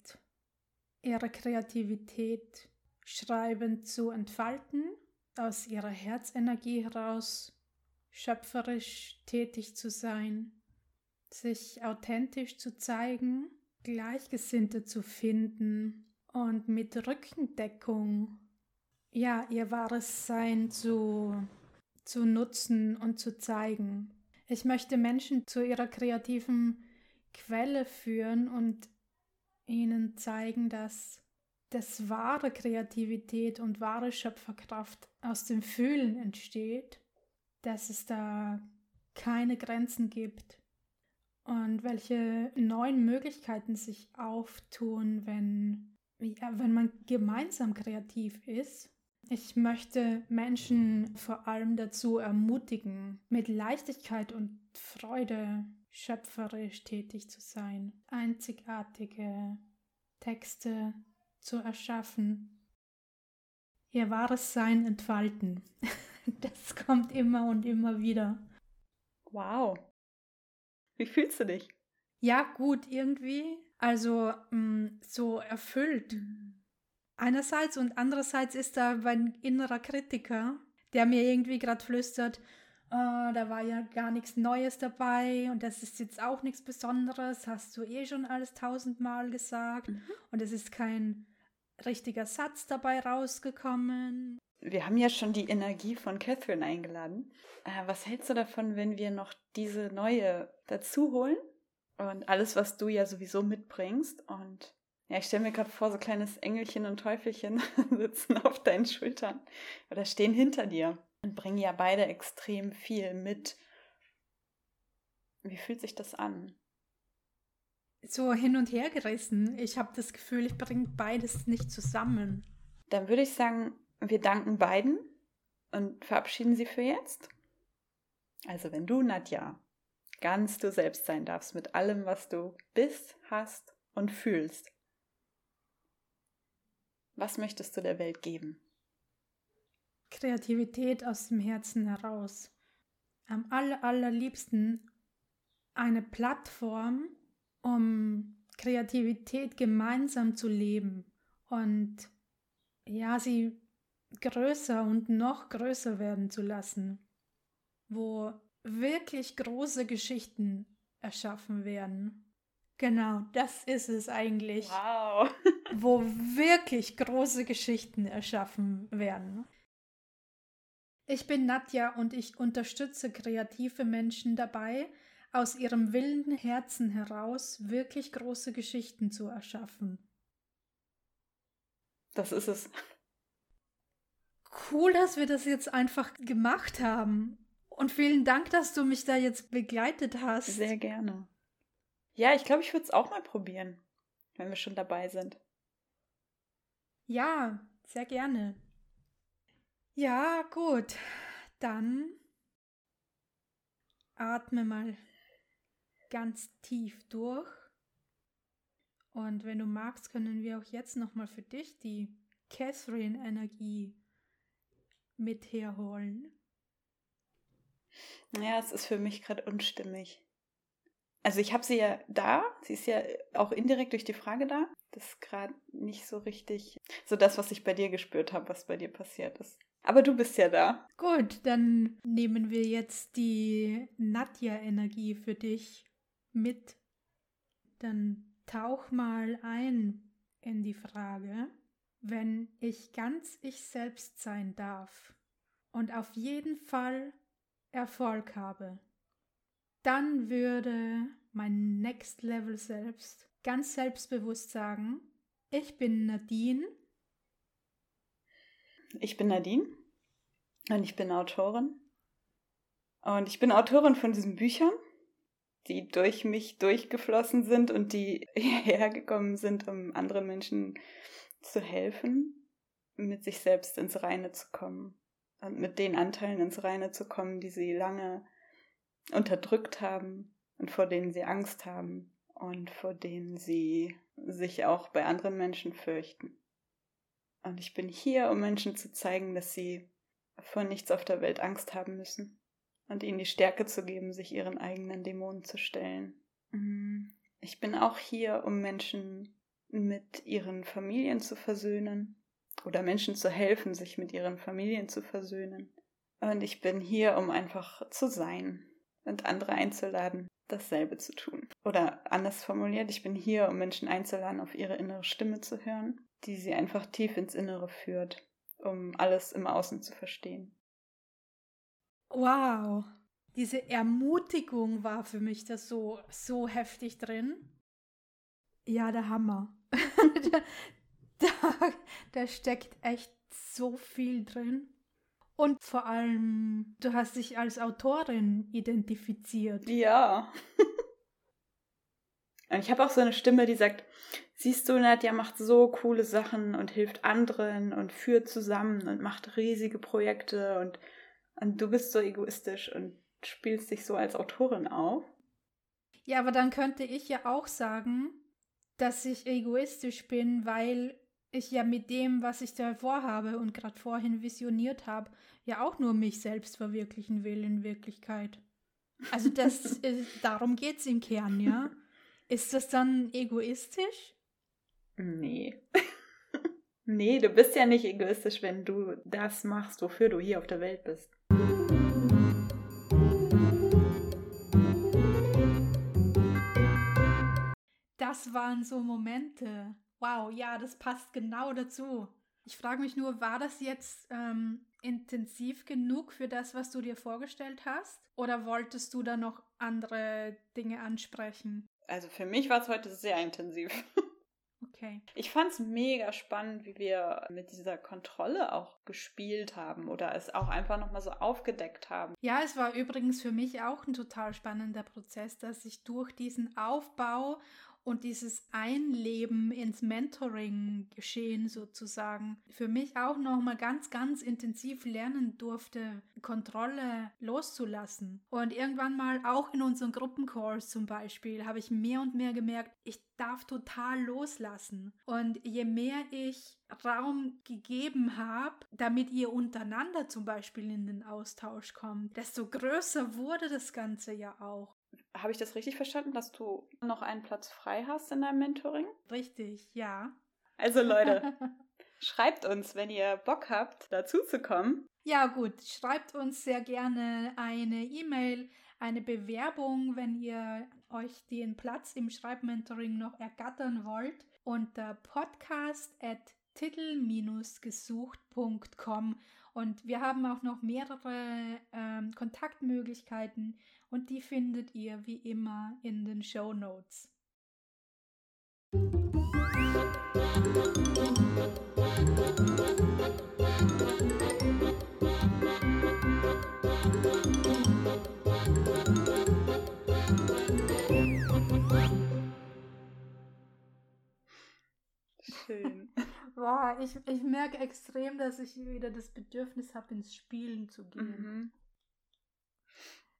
ihre Kreativität schreibend zu entfalten, aus ihrer Herzenergie heraus schöpferisch tätig zu sein, sich authentisch zu zeigen, Gleichgesinnte zu finden und mit Rückendeckung ja ihr wahres Sein zu, zu nutzen und zu zeigen. Ich möchte Menschen zu ihrer kreativen Quelle führen und ihnen zeigen, dass das wahre Kreativität und wahre Schöpferkraft aus dem Fühlen entsteht, dass es da keine Grenzen gibt und welche neuen Möglichkeiten sich auftun, wenn ja, wenn man gemeinsam kreativ ist, ich möchte Menschen vor allem dazu ermutigen, mit Leichtigkeit und Freude schöpferisch tätig zu sein, einzigartige Texte zu erschaffen, ihr wahres Sein entfalten. *laughs* Das kommt immer und immer wieder. Wow. Wie fühlst du dich? Ja, gut, irgendwie. Also mh, mm, so erfüllt. Einerseits und andererseits ist da mein innerer Kritiker, der mir irgendwie gerade flüstert, oh, da war ja gar nichts Neues dabei und das ist jetzt auch nichts Besonderes, hast du eh schon alles tausendmal gesagt mhm. und es ist kein richtiger Satz dabei rausgekommen. Wir haben ja schon die Energie von Catherine eingeladen. Äh, was hältst du davon, wenn wir noch diese neue dazu holen? Und alles, was du ja sowieso mitbringst. Und ja, ich stelle mir gerade vor, so kleines Engelchen und Teufelchen *laughs* sitzen auf deinen Schultern oder stehen hinter dir und bringen ja beide extrem viel mit. Wie fühlt sich das an? So hin und her gerissen. Ich habe das Gefühl, ich bringe beides nicht zusammen. Dann würde ich sagen, wir danken beiden und verabschieden sie für jetzt. Also wenn du, Nadja, ganz du selbst sein darfst mit allem, was du bist, hast und fühlst, was möchtest du der Welt geben? Kreativität aus dem Herzen heraus. Am aller, allerliebsten eine Plattform, um Kreativität gemeinsam zu leben und ja, sie größer und noch größer werden zu lassen, wo wirklich große Geschichten erschaffen werden. Genau, das ist es eigentlich. Wow. *laughs* wo wirklich große Geschichten erschaffen werden. Ich bin Nadja und ich unterstütze kreative Menschen dabei, aus ihrem wilden Herzen heraus wirklich große Geschichten zu erschaffen. Das ist es cool, dass wir das jetzt einfach gemacht haben. Und vielen Dank, dass du mich da jetzt begleitet hast. Sehr gerne. Ja, ich glaube, ich würde es auch mal probieren, wenn wir schon dabei sind. Ja, sehr gerne. Ja, gut. Dann atme mal ganz tief durch. Und wenn du magst, können wir auch jetzt nochmal für dich die Catherine-Energie mit herholen? Ja, es ist für mich gerade unstimmig. Also ich habe sie ja da, sie ist ja auch indirekt durch die Frage da. Das ist gerade nicht so richtig so das, was ich bei dir gespürt habe, was bei dir passiert ist. Aber du bist ja da. Gut, dann nehmen wir jetzt die Nadja-Energie für dich mit. Dann tauch mal ein in die Frage wenn ich ganz ich selbst sein darf und auf jeden Fall Erfolg habe, dann würde mein Next Level selbst ganz selbstbewusst sagen, ich bin Nadine. Ich bin Nadine und ich bin Autorin. Und ich bin Autorin von diesen Büchern, die durch mich durchgeflossen sind und die *laughs* hierher gekommen sind, um anderen Menschen zu helfen, mit sich selbst ins Reine zu kommen und mit den Anteilen ins Reine zu kommen, die sie lange unterdrückt haben und vor denen sie Angst haben und vor denen sie sich auch bei anderen Menschen fürchten. Und ich bin hier, um Menschen zu zeigen, dass sie vor nichts auf der Welt Angst haben müssen und ihnen die Stärke zu geben, sich ihren eigenen Dämonen zu stellen. Mhm. Ich bin auch hier, um Menschen mit ihren Familien zu versöhnen oder Menschen zu helfen, sich mit ihren Familien zu versöhnen. Und ich bin hier, um einfach zu sein und andere einzuladen, dasselbe zu tun. Oder anders formuliert, ich bin hier, um Menschen einzuladen, auf ihre innere Stimme zu hören, die sie einfach tief ins Innere führt, um alles im Außen zu verstehen. Wow, diese Ermutigung war für mich das so, so heftig drin. Ja, der Hammer. da, *laughs* da, da steckt echt so viel drin. Und vor allem, du hast dich als Autorin identifiziert. Ja. Und *laughs* ich habe auch so eine Stimme, die sagt, siehst du, Nadja macht so coole Sachen und hilft anderen und führt zusammen und macht riesige Projekte und, und du bist so egoistisch und spielst dich so als Autorin auf. Ja, aber dann könnte ich ja auch sagen, dass ich egoistisch bin, weil ich ja mit dem, was ich da vorhabe und gerade vorhin visioniert habe, ja auch nur mich selbst verwirklichen will in Wirklichkeit. Also das, *laughs* äh, darum geht es im Kern, ja. Ist das dann egoistisch? Nee. *laughs* nee, du bist ja nicht egoistisch, wenn du das machst, wofür du hier auf der Welt bist. Das waren so Momente. Wow, ja, das passt genau dazu. Ich frage mich nur, war das jetzt ähm, intensiv genug für das, was du dir vorgestellt hast? Oder wolltest du da noch andere Dinge ansprechen? Also für mich war es heute sehr intensiv. *laughs* Okay. Ich fand es mega spannend, wie wir mit dieser Kontrolle auch gespielt haben oder es auch einfach nochmal so aufgedeckt haben. Ja, es war übrigens für mich auch ein total spannender Prozess, dass ich durch diesen Aufbau und dieses Einleben ins Mentoring-Geschehen sozusagen für mich auch nochmal ganz, ganz intensiv lernen durfte, Kontrolle loszulassen. Und irgendwann mal auch in unseren Gruppencalls zum Beispiel habe ich mehr und mehr gemerkt, ich darf total loslassen. Und je mehr ich Raum gegeben habe, damit ihr untereinander zum Beispiel in den Austausch kommt, desto größer wurde das Ganze ja auch. Habe ich das richtig verstanden, dass du noch einen Platz frei hast in deinem Mentoring? Richtig, ja. Also Leute, *laughs* schreibt uns, wenn ihr Bock habt, dazu zu kommen. Ja gut, schreibt uns sehr gerne eine E-Mail, eine Bewerbung, wenn ihr euch den Platz im Schreibmentoring noch ergattern wollt, unter podcast titel-gesucht.com und wir haben auch noch mehrere ähm, Kontaktmöglichkeiten und die findet ihr wie immer in den Show Notes. Schön. Boah, ich, ich merke extrem, dass ich wieder das Bedürfnis habe, ins Spielen zu gehen. Mhm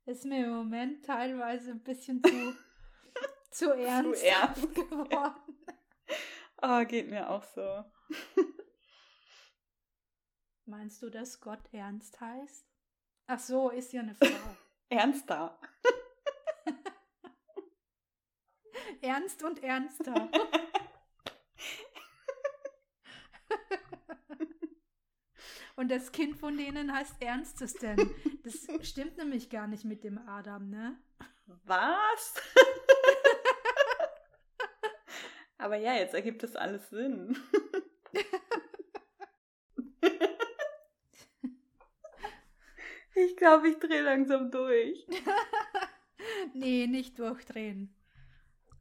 ist mir im Moment teilweise ein bisschen zu, *laughs* zu ernst, zu *laughs* ernst geworden. oh, geht mir auch so. *laughs* Meinst du, dass Gott ernst heißt? Ach so, ist ja eine Frau. Ernster. Ernst und ernster. Und das Kind von denen heißt Ernstes denn. Das stimmt nämlich gar nicht mit dem Adam, ne? Was? Aber ja, jetzt ergibt das alles Sinn. ich glaube, ich drehe langsam durch. nee, nicht durchdrehen.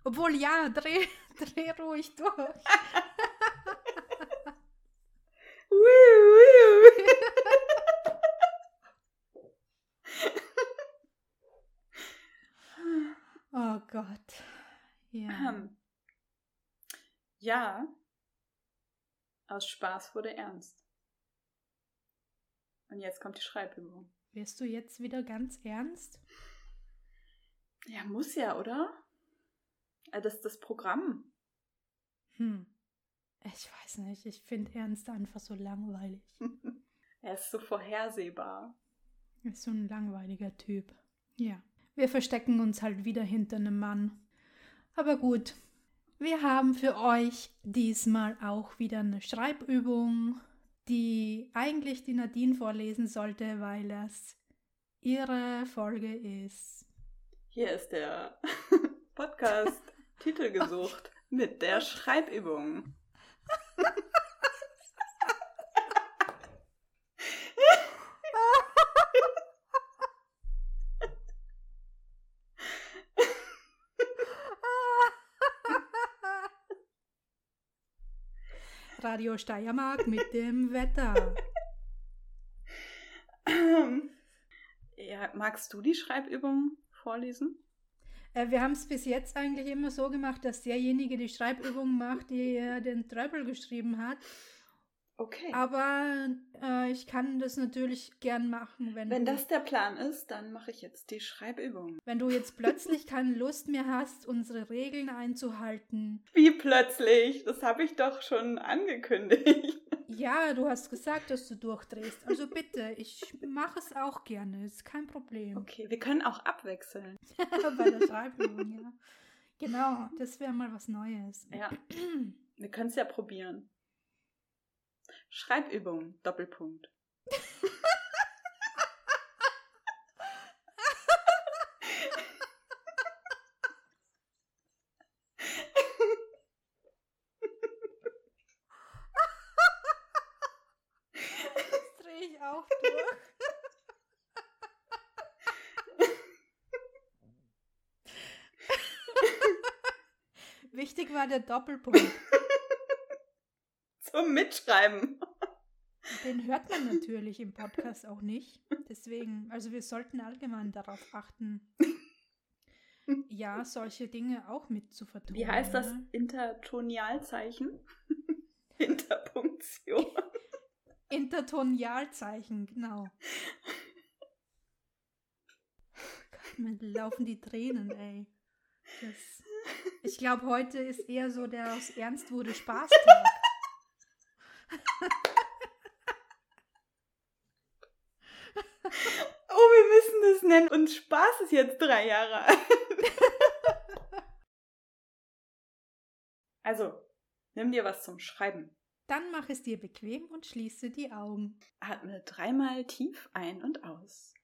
Obwohl, ja, dreh, *laughs* dreh ruhig durch. oh Gott. Ja. *clears throat* Ja. Aus Spaß wurde ernst. Und jetzt kommt die Schreibübung. Wirst du jetzt wieder ganz ernst? Ja, muss ja, oder? Äh, das ist das Programm. Hm. Ich weiß nicht, ich finde Ernst einfach so langweilig. *laughs* er ist so vorhersehbar. Er ist so ein langweiliger Typ. Ja. Wir verstecken uns halt wieder hinter einem Mann. Aber gut, wir haben für euch diesmal auch wieder eine Schreibübung, die eigentlich die Nadine vorlesen sollte, weil es ihre Folge ist. Hier ist der *laughs* Podcast Titel gesucht mit der Schreibübung. *laughs* Radio Steiermark mit dem Wetter. Ja, magst du die Schreibübung vorlesen? Äh, wir haben es bis jetzt eigentlich immer so gemacht, dass derjenige die Schreibübung macht, die äh, den Treble geschrieben hat. Okay. Aber äh, ich kann das natürlich gern machen, wenn Wenn du, das der Plan ist, dann mache ich jetzt die Schreibübung. wenn du jetzt *laughs* plötzlich keine Lust mehr hast, unsere Regeln einzuhalten. Wie plötzlich? Das habe ich doch schon angekündigt. *laughs* Ja, du hast gesagt, dass du durchdrehst. Also bitte, ich mache es auch gerne. Ist kein Problem. Okay, wir können auch abwechseln. *laughs* Bei der Schreibübung, ja. Genau, das wäre mal was Neues. Ja, wir können es ja probieren. Schreibübung, Doppelpunkt. Wichtig war der Doppelpunkt. Zum Mitschreiben. Den hört man natürlich im Podcast auch nicht. Deswegen, also wir sollten allgemein darauf achten, ja, solche Dinge auch mit zu vertonen. Wie heißt das? Intertonialzeichen? *laughs* Interpunktion. Intertonialzeichen, genau. Gott, mir laufen die Tränen, ey. Das, ich glaube, heute ist eher so der aus Ernst wurde Spaßtag. Oh, wir müssen das nennen. Und Spaß ist jetzt drei Jahre alt. *laughs* Also, nimm dir was zum Schreiben. Dann mach es dir bequem und schließe die Augen. Atme dreimal tief ein und aus.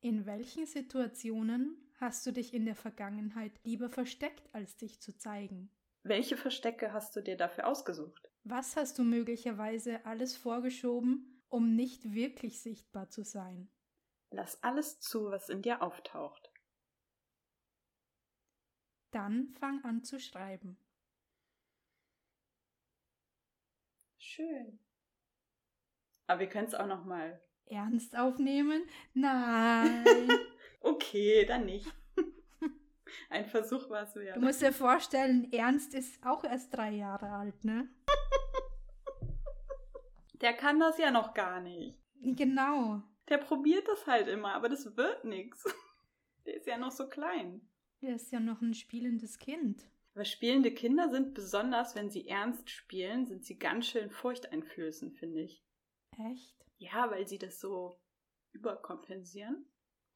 In welchen Situationen hast du dich in der Vergangenheit lieber versteckt, als dich zu zeigen? Welche Verstecke hast du dir dafür ausgesucht? Was hast du möglicherweise alles vorgeschoben, um nicht wirklich sichtbar zu sein? Lass alles zu, was in dir auftaucht. Dann fang an zu schreiben. Schön. Aber wir können es auch noch mal. Ernst aufnehmen? *laughs* Nein. Okay, dann nicht. *laughs* Ein Versuch war es wert. Du musst dir vorstellen, Ernst ist auch erst drei Jahre alt, ne? Der kann das ja noch gar nicht. Genau. Der probiert das halt immer, aber das wird nix. *laughs* Der ist ja noch so klein. Der ist ja noch ein spielendes Kind. Aber spielende Kinder sind besonders, wenn sie ernst spielen, sind sie ganz schön furchteinflößend, finde ich. Echt? Ja, weil sie das so überkompensieren.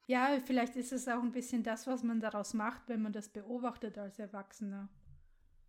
Ja, vielleicht ist es auch ein bisschen das, was man daraus macht, wenn man das beobachtet als Erwachsener.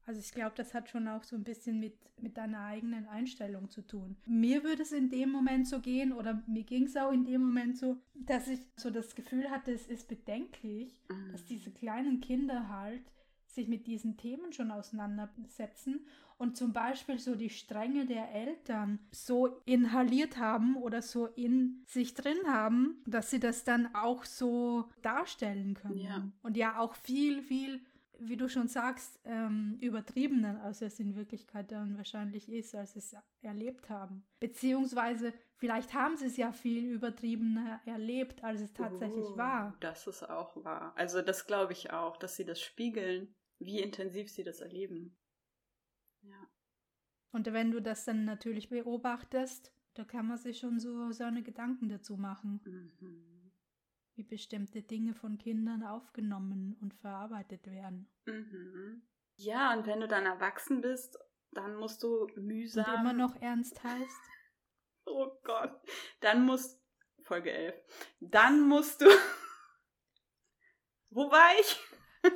Also ich glaube, das hat schon auch so ein bisschen mit, mit deiner eigenen Einstellung zu tun. Mir würde es in dem Moment so gehen, oder mir ging es auch in dem Moment so, dass ich so das Gefühl hatte, es ist bedenklich, Mhm. dass diese kleinen Kinder halt sich mit diesen Themen schon auseinandersetzen und zum Beispiel so die Strenge der Eltern so inhaliert haben oder so in sich drin haben, dass sie das dann auch so darstellen können. Ja. Und ja auch viel, viel, wie du schon sagst, ähm, übertriebener, als es in Wirklichkeit dann wahrscheinlich ist, als sie es erlebt haben. Beziehungsweise vielleicht haben sie es ja viel übertriebener erlebt, als es tatsächlich Oh, war. Das ist auch wahr. Also das glaube ich auch, dass sie das spiegeln, wie intensiv sie das erleben. Ja. Und wenn du das dann natürlich beobachtest, da kann man sich schon so seine Gedanken dazu machen, Mhm. Wie bestimmte Dinge von Kindern aufgenommen und verarbeitet werden. Mhm. Ja, und wenn du dann erwachsen bist, dann musst du Und mühsam. immer noch ernst heißt, *laughs* Oh Gott. Dann musst. Folge 11. Dann musst du. *laughs* Wo war ich? *laughs*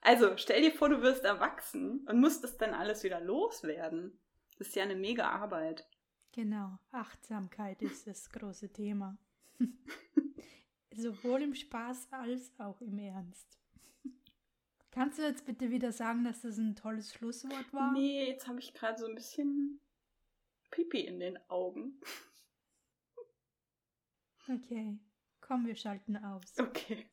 Also, stell dir vor, du wirst erwachsen und musst das dann alles wieder loswerden. Das ist ja eine mega Arbeit. genau, Achtsamkeit ist das große Thema. Sowohl im Spaß als auch im Ernst. *laughs* Kannst du jetzt bitte wieder sagen, dass das ein tolles Schlusswort war? Nee, jetzt habe ich gerade so ein bisschen Pipi in den Augen. *laughs* Okay, komm, wir schalten aus. Okay.